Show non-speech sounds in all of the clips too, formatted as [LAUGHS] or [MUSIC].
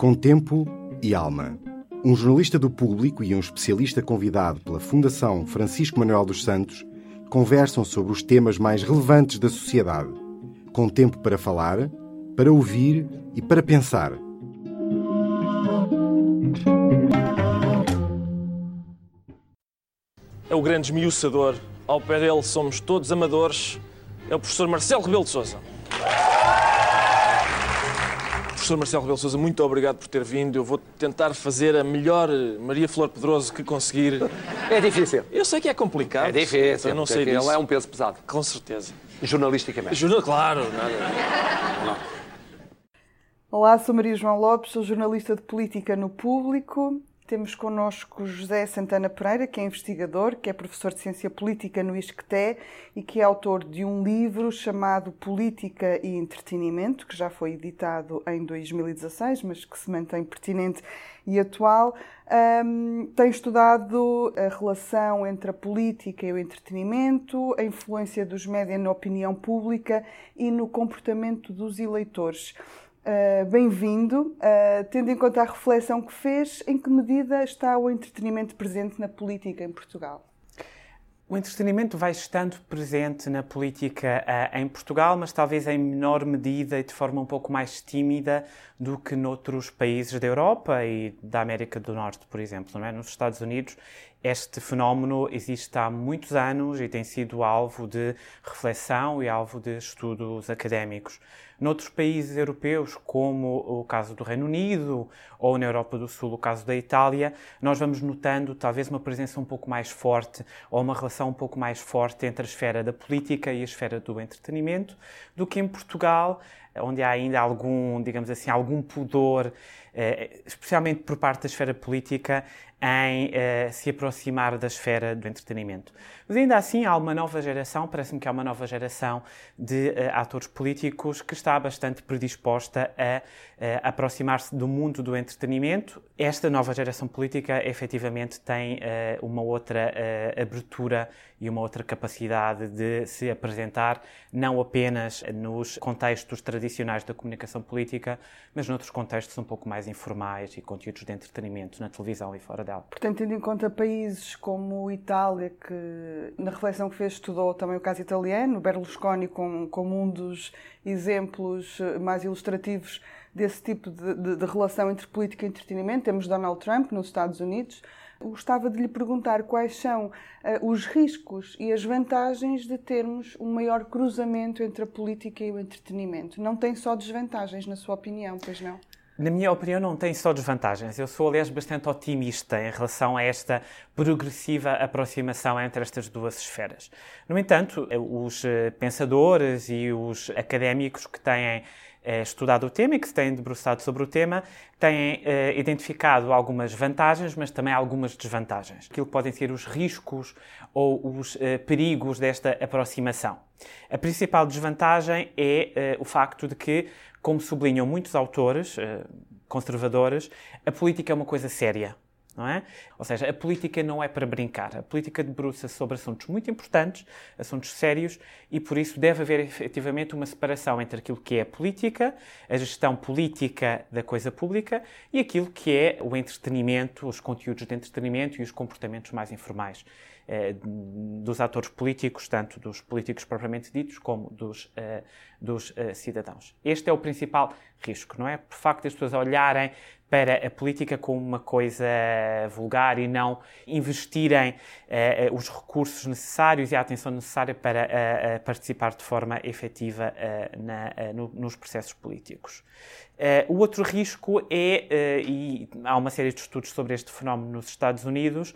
Com tempo e alma. Um jornalista do público e um especialista convidado pela Fundação Francisco Manuel dos Santos conversam sobre os temas mais relevantes da sociedade. Com tempo para falar, para ouvir e para pensar. É o grande esmiuçador. Ao pé dele somos todos amadores. É o professor Marcelo Rebelo de Sousa. Professor Marcelo Rebelo Sousa, muito obrigado por ter vindo. Eu vou tentar fazer a melhor Maria Flor Pedroso que conseguir. É difícil. Eu sei que é complicado. É difícil. Eu não sei disso. Ele é um peso pesado. Com certeza. Jornalisticamente. Juro, claro. Nada. Olá, sou Maria João Lopes, sou jornalista de política no público. Temos connosco José Santana Pereira, que é investigador, que é professor de ciência política no ISCTE e que é autor de um livro chamado Política e Entretenimento, que já foi editado em 2016, mas que se mantém pertinente e atual. Um, tem estudado a relação entre a política e o entretenimento, a influência dos médias na opinião pública e no comportamento dos eleitores. Uh, Bem-vindo. Uh, tendo em conta a reflexão que fez, em que medida está o entretenimento presente na política em Portugal? O entretenimento vai estando presente na política uh, em Portugal, mas talvez em menor medida e de forma um pouco mais tímida do que noutros países da Europa e da América do Norte, por exemplo. É? Nos Estados Unidos, este fenómeno existe há muitos anos e tem sido alvo de reflexão e alvo de estudos académicos. Noutros países europeus, como o caso do Reino Unido ou na Europa do Sul, o caso da Itália, nós vamos notando talvez uma presença um pouco mais forte ou uma relação um pouco mais forte entre a esfera da política e a esfera do entretenimento do que em Portugal, onde há ainda algum, digamos assim, algum pudor, especialmente por parte da esfera política, em se aproximar da esfera do entretenimento. Mas ainda assim há uma nova geração, parece-me que há uma nova geração de atores políticos que está bastante predisposta a, aproximar-se do mundo do entretenimento. Esta nova geração política efetivamente tem uma outra abertura e uma outra capacidade de se apresentar, não apenas nos contextos tradicionais da comunicação política, mas noutros contextos um pouco mais informais e conteúdos de entretenimento na televisão e fora dela. Portanto, tendo em conta países como Itália, que na reflexão que fez estudou também o caso italiano, Berlusconi como, como um dos exemplos mais ilustrativos desse tipo de, de, de relação entre política e entretenimento, temos Donald Trump nos Estados Unidos, Gostava de lhe perguntar quais são uh, os riscos e as vantagens de termos um maior cruzamento entre a política e o entretenimento. Não tem só desvantagens, na sua opinião, pois não? Na minha opinião, não tem só desvantagens. Eu sou, aliás, bastante otimista em relação a esta progressiva aproximação entre estas duas esferas. No entanto, os pensadores e os académicos que têm estudado o tema e que se têm debruçado sobre o tema, têm eh, identificado algumas vantagens, mas também algumas desvantagens. Aquilo que podem ser os riscos ou os eh, perigos desta aproximação. A principal desvantagem é eh, o facto de que, como sublinham muitos autores conservadores, a política é uma coisa séria não é? Ou seja, a política não é para brincar. A política debruça sobre assuntos muito importantes, assuntos sérios, e por isso deve haver efetivamente uma separação entre aquilo que é a política, a gestão política da coisa pública, e aquilo que é o entretenimento, os conteúdos de entretenimento e os comportamentos mais informais eh, dos atores políticos, tanto dos políticos propriamente ditos como dos, eh, dos eh, cidadãos. Este é o principal risco, não é? Por facto das pessoas olharem para a política como uma coisa vulgar e não investirem uh, os recursos necessários e a atenção necessária para uh, participar de forma efetiva uh, na, no, nos processos políticos. o outro risco é, e há uma série de estudos sobre este fenómeno nos Estados Unidos,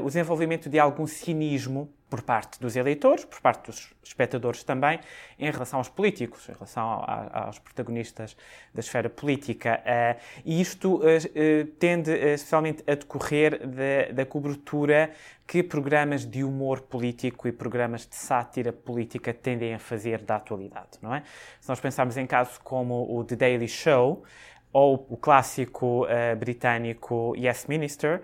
o desenvolvimento de algum cinismo por parte dos eleitores, por parte dos espectadores também, em relação aos políticos, em relação aos protagonistas da esfera política. Uh, e isto uh, uh, tende especialmente a decorrer da, da cobertura que programas de humor político e programas de sátira política tendem a fazer da atualidade, não é? Se nós pensarmos em casos como o The Daily Show, ou o clássico britânico Yes Minister,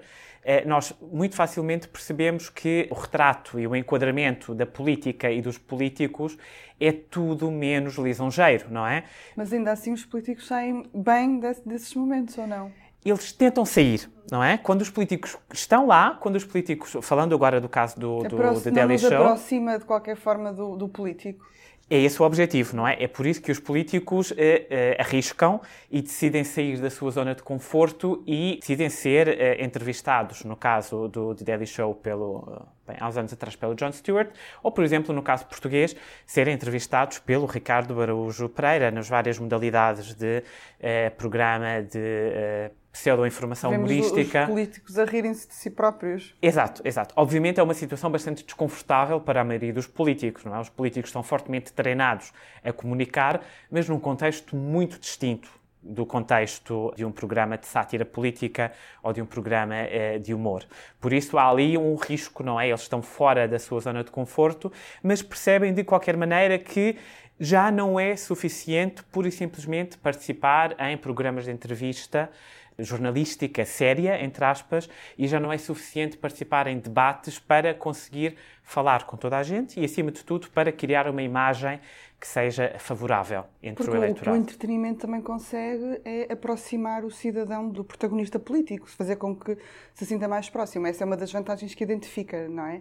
nós muito facilmente percebemos que o retrato e o enquadramento da política e dos políticos é tudo menos lisonjeiro, não é? Mas ainda assim os políticos saem bem desse, desses momentos, ou não? eles tentam sair, não é? Quando os políticos estão lá, quando os políticos, falando agora do caso do, do, do Daily Show... aproxima de qualquer forma do, do político. É esse o objetivo, não é? É por isso que os políticos eh, eh, arriscam e decidem sair da sua zona de conforto e decidem ser eh, entrevistados, no caso do The Daily Show, pelo, bem, há uns anos atrás pelo Jon Stewart, ou, por exemplo, no caso português, serem entrevistados pelo Ricardo Araújo Pereira, nas várias modalidades de programa de pseudo-informação humorística. os políticos a rirem-se de si próprios. Exato, exato. Obviamente é uma situação bastante desconfortável para a maioria dos políticos, não é? Os políticos estão fortemente treinados a comunicar, mas num contexto muito distinto do contexto de um programa de sátira política ou de um programa eh, de humor. Por isso há ali um risco, não é? Eles estão fora da sua zona de conforto, mas percebem de qualquer maneira que já não é suficiente pura e simplesmente participar em programas de entrevista jornalística séria, entre aspas, e já não é suficiente participar em debates para conseguir falar com toda a gente e, acima de tudo, para criar uma imagem que seja favorável entre Porque o eleitorado. o entretenimento também consegue é aproximar o cidadão do protagonista político, fazer com que se sinta mais próximo. Essa é uma das vantagens que identifica, não é?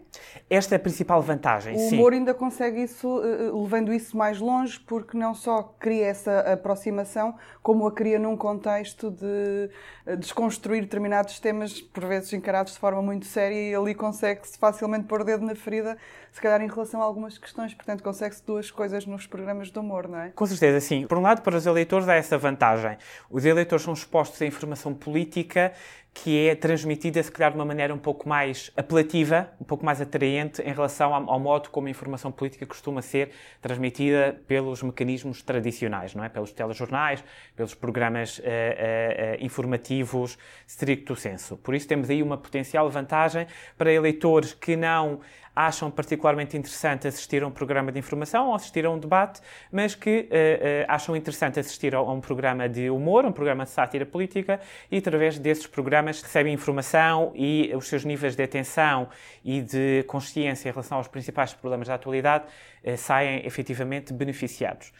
Esta é a principal vantagem, o sim. O humor ainda consegue isso, eh, eh, levando isso mais longe, porque não só cria essa aproximação, como a cria num contexto de eh, desconstruir determinados temas, por vezes encarados de forma muito séria, e ali consegue-se facilmente pôr o dedo na ferida, se calhar em relação a algumas questões. Portanto, consegue-se duas coisas nos programas de humor, não é? Com certeza, sim. Por um lado, para os eleitores há essa vantagem. Os eleitores são expostos à informação política que é transmitida, se calhar, de uma maneira um pouco mais apelativa, um pouco mais atraente em relação ao, modo como a informação política costuma ser transmitida pelos mecanismos tradicionais, não é? Pelos telejornais, pelos programas uh, uh, uh, informativos stricto senso. Por isso temos aí uma potencial vantagem para eleitores que não acham particularmente interessante assistir a um programa de informação ou assistir a um debate, mas que uh, acham interessante assistir a, um programa de humor, um programa de sátira política, e através desses programas recebem informação e os seus níveis de atenção e de consciência em relação aos principais problemas da atualidade uh, saem efetivamente beneficiados.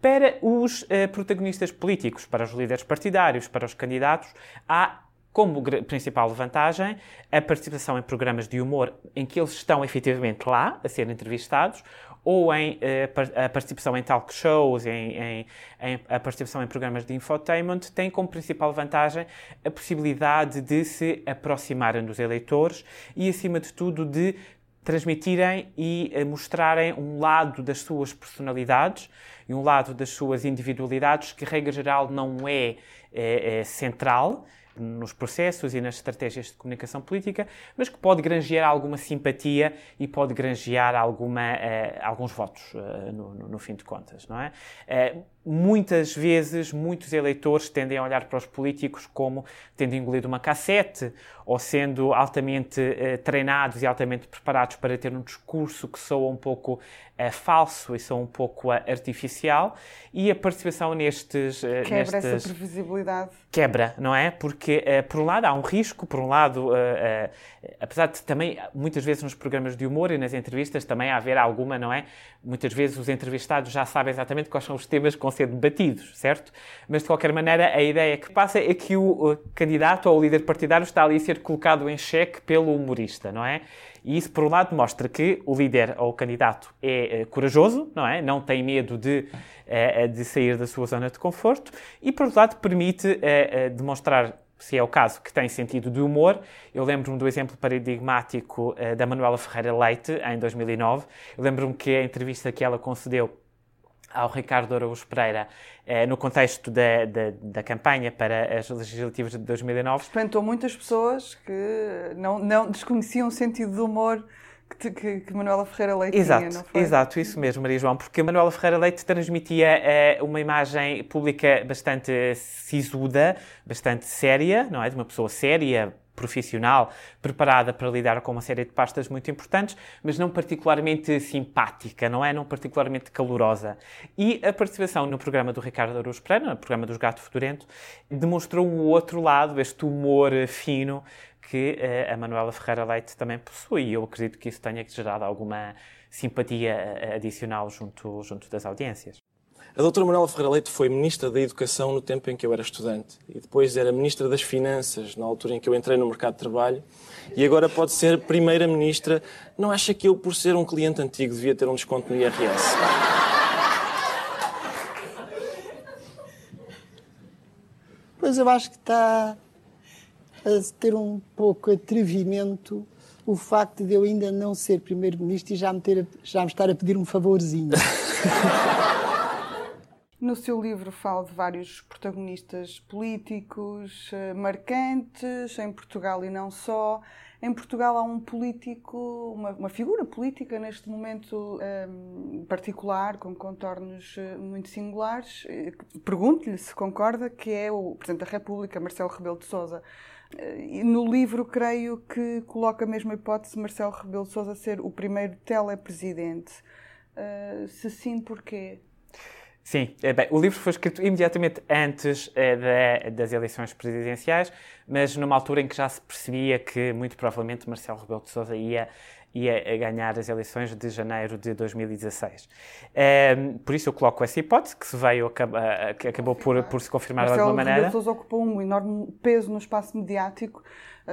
Para os protagonistas políticos, para os líderes partidários, para os candidatos, há como principal vantagem a participação em programas de humor em que eles estão efetivamente lá a ser entrevistados ou em eh, a participação em talk shows, em, em, em, a participação em programas de infotainment, tem como principal vantagem a possibilidade de se aproximarem dos eleitores e, acima de tudo, de transmitirem e eh, mostrarem um lado das suas personalidades e um lado das suas individualidades que, regra geral, não é, é, é central nos processos e nas estratégias de comunicação política, mas que pode granjear alguma simpatia e pode granjear alguma, uh, alguns votos, uh, no, no, no, fim de contas, não é? Uh, muitas vezes, muitos eleitores tendem a olhar para os políticos como tendo engolido uma cassete ou sendo altamente treinados e altamente preparados para ter um discurso que soa um pouco falso e soa um pouco artificial e a participação nestes... Quebra nestes... essa previsibilidade quebra, não é? Porque, uh, por um lado, há um risco, por um lado, uh, apesar de também, muitas vezes nos programas de humor e nas entrevistas, também haver alguma, não é? Muitas vezes os entrevistados já sabem exatamente quais são os temas ser debatidos, certo? Mas, de qualquer maneira, a ideia que passa é que o candidato ou o líder partidário está ali a ser colocado em xeque pelo humorista, não é? E isso, por um lado, mostra que o líder ou o candidato é corajoso, não é? Não tem medo de uh, de sair da sua zona de conforto e, por outro lado, permite demonstrar se é o caso, que tem sentido de humor. Eu lembro-me do exemplo paradigmático uh, da Manuela Ferreira Leite, em 2009. Eu lembro-me que a entrevista que ela concedeu ao Ricardo Araújo Pereira, uh, no contexto da, da, da, campanha para as legislativas de 2009. Espantou muitas pessoas que não, não desconheciam o sentido do humor que, que, que, Manuela Ferreira Leite exato, tinha, não foi? Exato, isso mesmo, Maria João, porque Manuela Ferreira Leite transmitia uh, uma imagem pública bastante sisuda, bastante séria, não é? De uma pessoa séria, profissional, preparada para lidar com uma série de pastas muito importantes, mas não particularmente simpática, não é? Não particularmente calorosa. E a participação no programa do Ricardo Araújo Pereira, no programa dos Gato Fedorento, demonstrou um outro lado, este humor fino que uh, a Manuela Ferreira Leite também possui. E eu acredito que isso tenha gerado alguma simpatia eh, adicional junto, junto das audiências. A doutora Manuela Ferreira Leite foi Ministra da Educação no tempo em que eu era estudante e depois era Ministra das Finanças na altura em que eu entrei no mercado de trabalho e agora pode ser Primeira-Ministra. Não acha que eu, por ser um cliente antigo, devia ter um desconto no IRS? Pois eu acho que está a ter um pouco atrevimento o facto de eu ainda não ser Primeiro-Ministro e já me, ter, já me estar a pedir um favorzinho. [LAUGHS] No seu livro fala de vários protagonistas políticos uh, marcantes, em Portugal e não só. Em Portugal há um político, uma, uma figura política neste momento um, ehm, particular, com contornos uh, muito singulares. Pergunto-lhe se concorda, que é o Presidente da República, Marcelo Rebelo de Sousa. No livro, creio que coloca a mesma hipótese de Marcelo Rebelo de Sousa ser o primeiro telepresidente. Uh, se sim, porquê? Sim, é bem, o livro foi escrito imediatamente antes é, das eleições presidenciais, mas numa altura em que já se percebia que muito provavelmente Marcelo Rebelo de Sousa ia ia ganhar as eleições de janeiro de 2016. É, ehm, por isso eu coloco essa hipótese, que se veio, que acabou por, por se confirmar Marcelo de alguma maneira. Marcelo Rebelo de Sousa ocupou um enorme peso no espaço mediático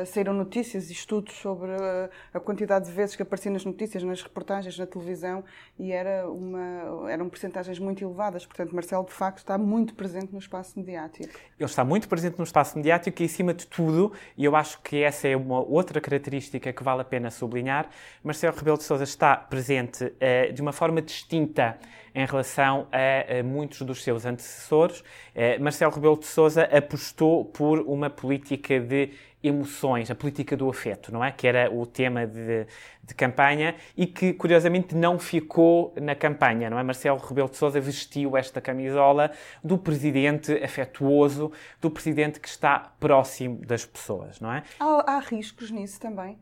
saíram notícias e estudos sobre a, a, quantidade de vezes que aparecia nas notícias, nas reportagens, na televisão, e era uma, eram percentagens muito elevadas. Portanto, Marcelo, de facto, está muito presente no espaço mediático. Ele está muito presente no espaço mediático e, acima de tudo, e eu acho que essa é uma outra característica que vale a pena sublinhar, Marcelo Rebelo de Sousa está presente uh, de uma forma distinta em relação a, a muitos dos seus antecessores. Uh, Marcelo Rebelo de Sousa apostou por uma política de emoções, a política do afeto, não é? Que era o tema de, de, campanha e que, curiosamente, não ficou na campanha, não é? Marcelo Rebelo de Sousa vestiu esta camisola do presidente afetuoso, do presidente que está próximo das pessoas, não é? Há, há riscos nisso também?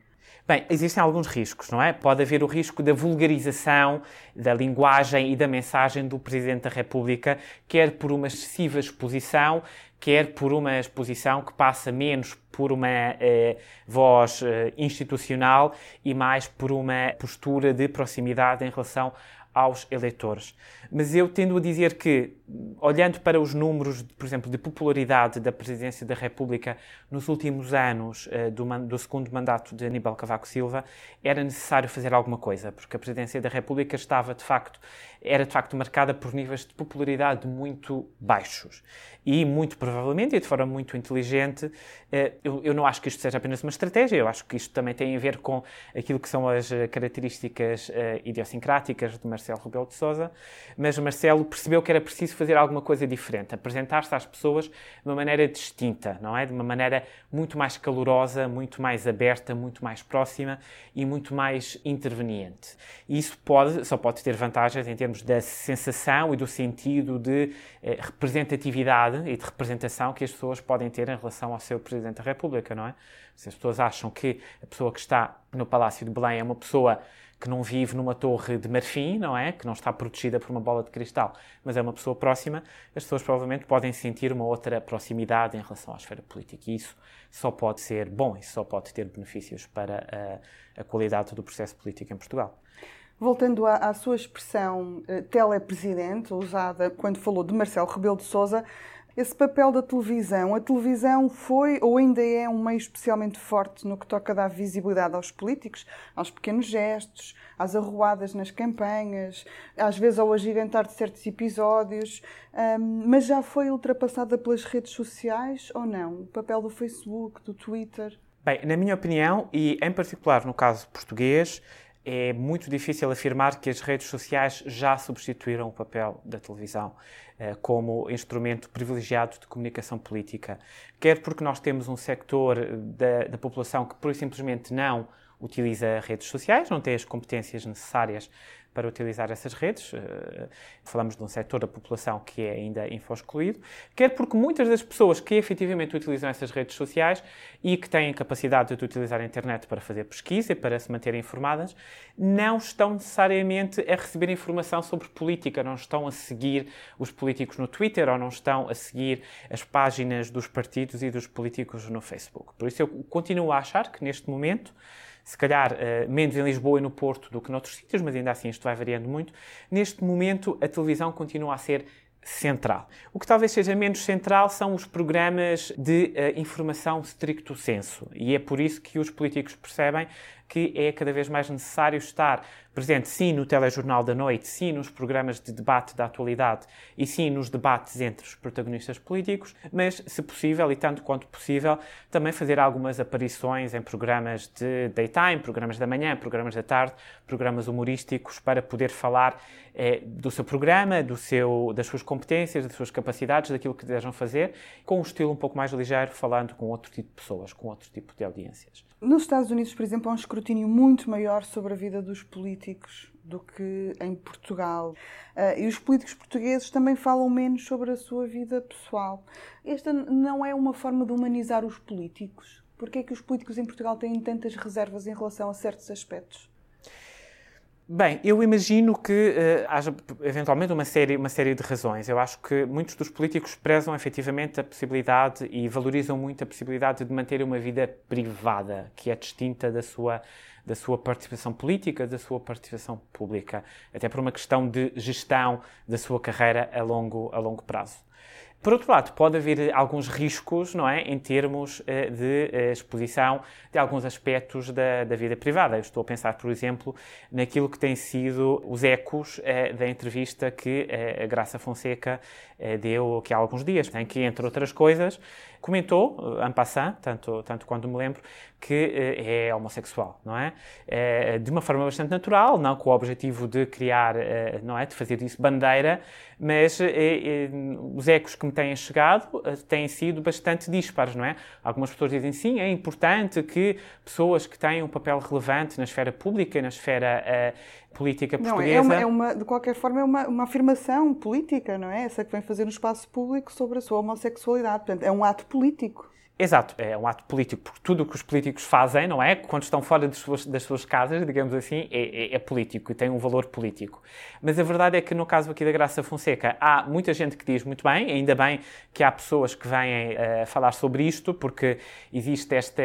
Bem, existem alguns riscos, não é? Pode haver o risco da vulgarização da linguagem e da mensagem do Presidente da República, quer por uma excessiva exposição, quer por uma exposição que passa menos por uma eh, voz eh, institucional e mais por uma postura de proximidade em relação aos eleitores. Mas eu tendo a dizer que, olhando para os números, por exemplo, de popularidade da presidência da República nos últimos anos eh, do, do, segundo mandato de Aníbal Cavaco Silva, era necessário fazer alguma coisa, porque a presidência da República estava, de facto, era de facto marcada por níveis de popularidade muito baixos. E, muito provavelmente, e de forma muito inteligente, eh, eu, não acho que isto seja apenas uma estratégia, eu acho que isto também tem a ver com aquilo que são as eh, características idiosincráticas de Marcelo Rebelo de Sousa, mas Marcelo percebeu que era preciso fazer alguma coisa diferente, apresentar-se às pessoas de uma maneira distinta, não é? De uma maneira muito mais calorosa, muito mais aberta, muito mais próxima e muito mais interveniente. E isso pode, só pode ter vantagens em termos da sensação e do sentido de eh, representatividade e de representação que as pessoas podem ter em relação ao seu Presidente da República, não é? Se as pessoas acham que a pessoa que está no Palácio de Belém é uma pessoa que não vive numa torre de marfim, não é? Que não está protegida por uma bola de cristal, mas é uma pessoa próxima, as pessoas provavelmente podem sentir uma outra proximidade em relação à esfera política. E isso só pode ser bom, isso só pode ter benefícios para a, a qualidade do processo político em Portugal. Voltando à, à sua expressão uh, telepresidente, usada quando falou de Marcelo Rebelo de Sousa, esse papel da televisão. A televisão foi ou ainda é um meio especialmente forte no que toca a dar visibilidade aos políticos, aos pequenos gestos, às arruadas nas campanhas, às vezes ao agigantar de certos episódios, um, mas já foi ultrapassada pelas redes sociais ou não? O papel do Facebook, do Twitter? Bem, na minha opinião, e em particular no caso português, é muito difícil afirmar que as redes sociais já substituíram o papel da televisão eh, como instrumento privilegiado de comunicação política. Quer porque nós temos um sector da, da população que, por simplesmente, não utiliza redes sociais, não tem as competências necessárias para utilizar essas redes. Uh, falamos de um setor da população que é ainda info-excluído, quer porque muitas das pessoas que efetivamente utilizam essas redes sociais e que têm capacidade de utilizar a internet para fazer pesquisa e para se manterem informadas, não estão necessariamente a receber informação sobre política, não estão a seguir os políticos no Twitter ou não estão a seguir as páginas dos partidos e dos políticos no Facebook. Por isso eu continuo a achar que neste momento se calhar uh, menos em Lisboa e no Porto do que noutros sítios, mas ainda assim isto vai variando muito. Neste momento, a televisão continua a ser central. O que talvez seja menos central são os programas de uh, informação stricto senso. E é por isso que os políticos percebem que é cada vez mais necessário estar presente, sim, no telejornal da noite, sim, nos programas de debate da atualidade e sim nos debates entre os protagonistas políticos, mas, se possível e tanto quanto possível, também fazer algumas aparições em programas de daytime, programas da manhã, programas da tarde, programas humorísticos, para poder falar eh, do seu programa, do seu, das suas competências, das suas capacidades, daquilo que desejam fazer, com um estilo um pouco mais ligeiro, falando com outro tipo de pessoas, com outro tipo de audiências. Nos Estados Unidos, por exemplo, há um escrutínio muito maior sobre a vida dos políticos do que em Portugal. Uh, e os políticos portugueses também falam menos sobre a sua vida pessoal. Esta não é uma forma de humanizar os políticos? Porquê é que os políticos em Portugal têm tantas reservas em relação a certos aspectos? Bem, eu imagino que uh, haja eventualmente uma série, uma série de razões. Eu acho que muitos dos políticos prezam efetivamente a possibilidade e valorizam muito a possibilidade de manter uma vida privada, que é distinta da sua, da sua participação política, da sua participação pública, até por uma questão de gestão da sua carreira a longo, a longo prazo. Por outro lado, pode haver alguns riscos, não é, em termos uh, de uh, exposição de alguns aspectos da, da, vida privada. Eu estou a pensar, por exemplo, naquilo que têm sido os ecos uh, da entrevista que a Graça Fonseca deu aqui há alguns dias, em que, entre outras coisas, comentou, en passant, tanto, tanto quanto me lembro, que é homossexual, não é? De uma forma bastante natural, não com o objetivo de criar, não é, de fazer disso bandeira, mas os ecos que me têm chegado têm sido bastante dispares, não é? Algumas pessoas dizem sim, é importante que pessoas que têm um papel relevante na esfera pública, na esfera política portuguesa. Não, é uma, é uma, de qualquer forma, é uma, uma afirmação política, não é? Essa que vem fazer no espaço público sobre a sua homossexualidade. Portanto, é um ato político. Exato, é um ato político, porque tudo o que os políticos fazem, não é? Quando estão fora das suas, das suas casas, digamos assim, é, é, é, político e tem um valor político. Mas a verdade é que no caso aqui da Graça Fonseca, há muita gente que diz muito bem, ainda bem que há pessoas que vêm uh, falar sobre isto, porque existe esta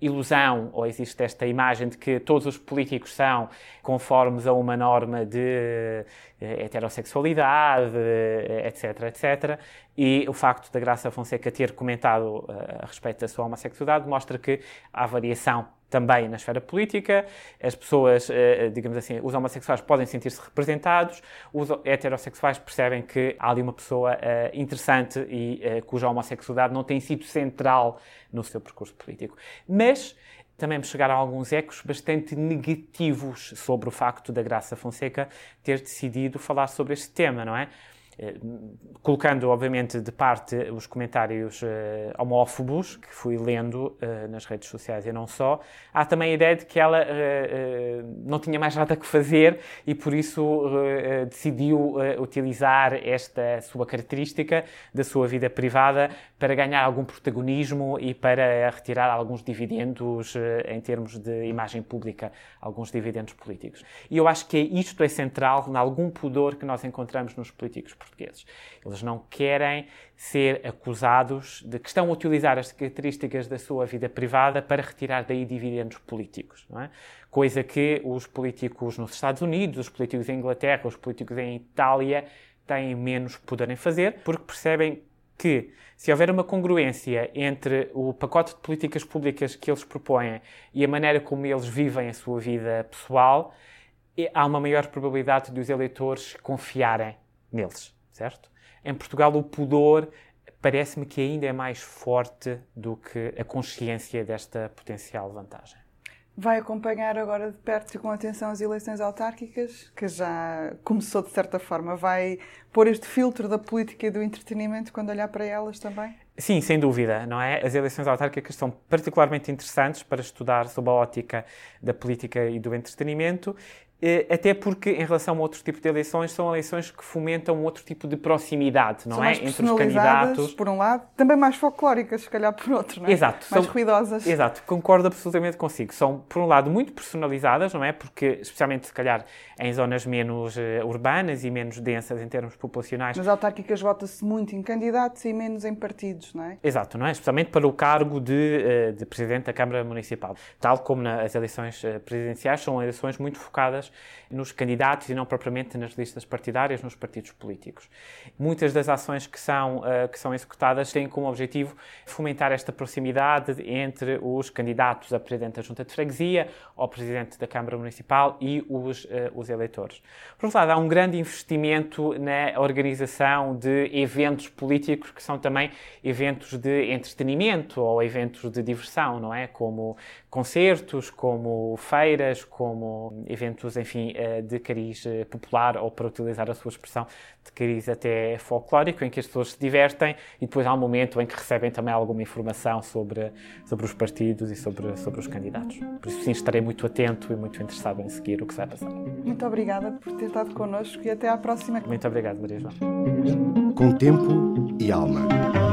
ilusão ou existe esta imagem de que todos os políticos são conformes a uma norma de eh, heterossexualidade, eh, etc, etc. E o facto da Graça Fonseca ter comentado eh, a respeito da sua homossexualidade mostra que há variação também na esfera política. As pessoas, digamos assim, os homossexuais podem sentir-se representados, os heterossexuais percebem que há ali uma pessoa interessante e cuja homossexualidade não tem sido central no seu percurso político. Mas também me chegaram alguns ecos bastante negativos sobre o facto da Graça Fonseca ter decidido falar sobre este tema, não é? Eh, colocando, obviamente, de parte os comentários uh, homófobos que fui lendo uh, nas redes sociais e não só, há também a ideia de que ela não tinha mais nada que fazer e por isso decidiu utilizar esta sua característica da sua vida privada para ganhar algum protagonismo e para retirar alguns dividendos em termos de imagem pública, alguns dividendos políticos. E eu acho que isto é central em algum pudor que nós encontramos nos políticos portugueses. Eles não querem ser acusados de que estão a utilizar as características da sua vida privada para retirar daí dividendos políticos, é? Coisa que os políticos nos Estados Unidos, os políticos em Inglaterra, os políticos em Itália têm menos poderem fazer, porque percebem que se houver uma congruência entre o pacote de políticas públicas que eles propõem e a maneira como eles vivem a sua vida pessoal, há uma maior probabilidade de os eleitores confiarem neles, certo? Em Portugal, o pudor parece-me que ainda é mais forte do que a consciência desta potencial vantagem. Vai acompanhar agora de perto e com atenção as eleições autárquicas, que já começou de certa forma. Vai pôr este filtro da política e do entretenimento quando olhar para elas também? Sim, sem dúvida, não é? As eleições autárquicas são particularmente interessantes para estudar sob a ótica da política e do entretenimento até porque, em relação a outros tipos de eleições, são eleições que fomentam outro tipo de proximidade, não são é? Mais Entre os candidatos. por um lado, também mais folclóricas, se calhar por outro, não é? Exato. Mais são, ruidosas. Exato, concordo absolutamente consigo. São, por um lado, muito personalizadas, não é? Porque, especialmente, se calhar, em zonas menos uh, urbanas e menos densas em termos populacionais. Nas autárquicas vota-se muito em candidatos e menos em partidos, não é? Exato, não é? Especialmente para o cargo de, uh, de Presidente da Câmara Municipal. Tal como nas eleições presidenciais, são eleições muito focadas much. Nos candidatos e não propriamente nas listas partidárias, nos partidos políticos. Muitas das ações que são, uh, que são executadas têm como objetivo fomentar esta proximidade entre os candidatos a Presidente da Junta de Freguesia, ao Presidente da Câmara Municipal e os, uh, os eleitores. Por outro lado, há um grande investimento na organização de eventos políticos que são também eventos de entretenimento ou eventos de diversão, não é? Como concertos, como feiras, como eventos, enfim, eh, de cariz eh, popular ou, para utilizar a sua expressão, de cariz até folclórico, em que as pessoas se divertem e depois há um momento em que recebem também alguma informação sobre, sobre os partidos e sobre, sobre os candidatos. Por isso, sim, estarei muito atento e muito interessado em seguir o que vai passar. Muito obrigada por ter estado connosco e até à próxima. Muito obrigado, Maria João. Com tempo e alma.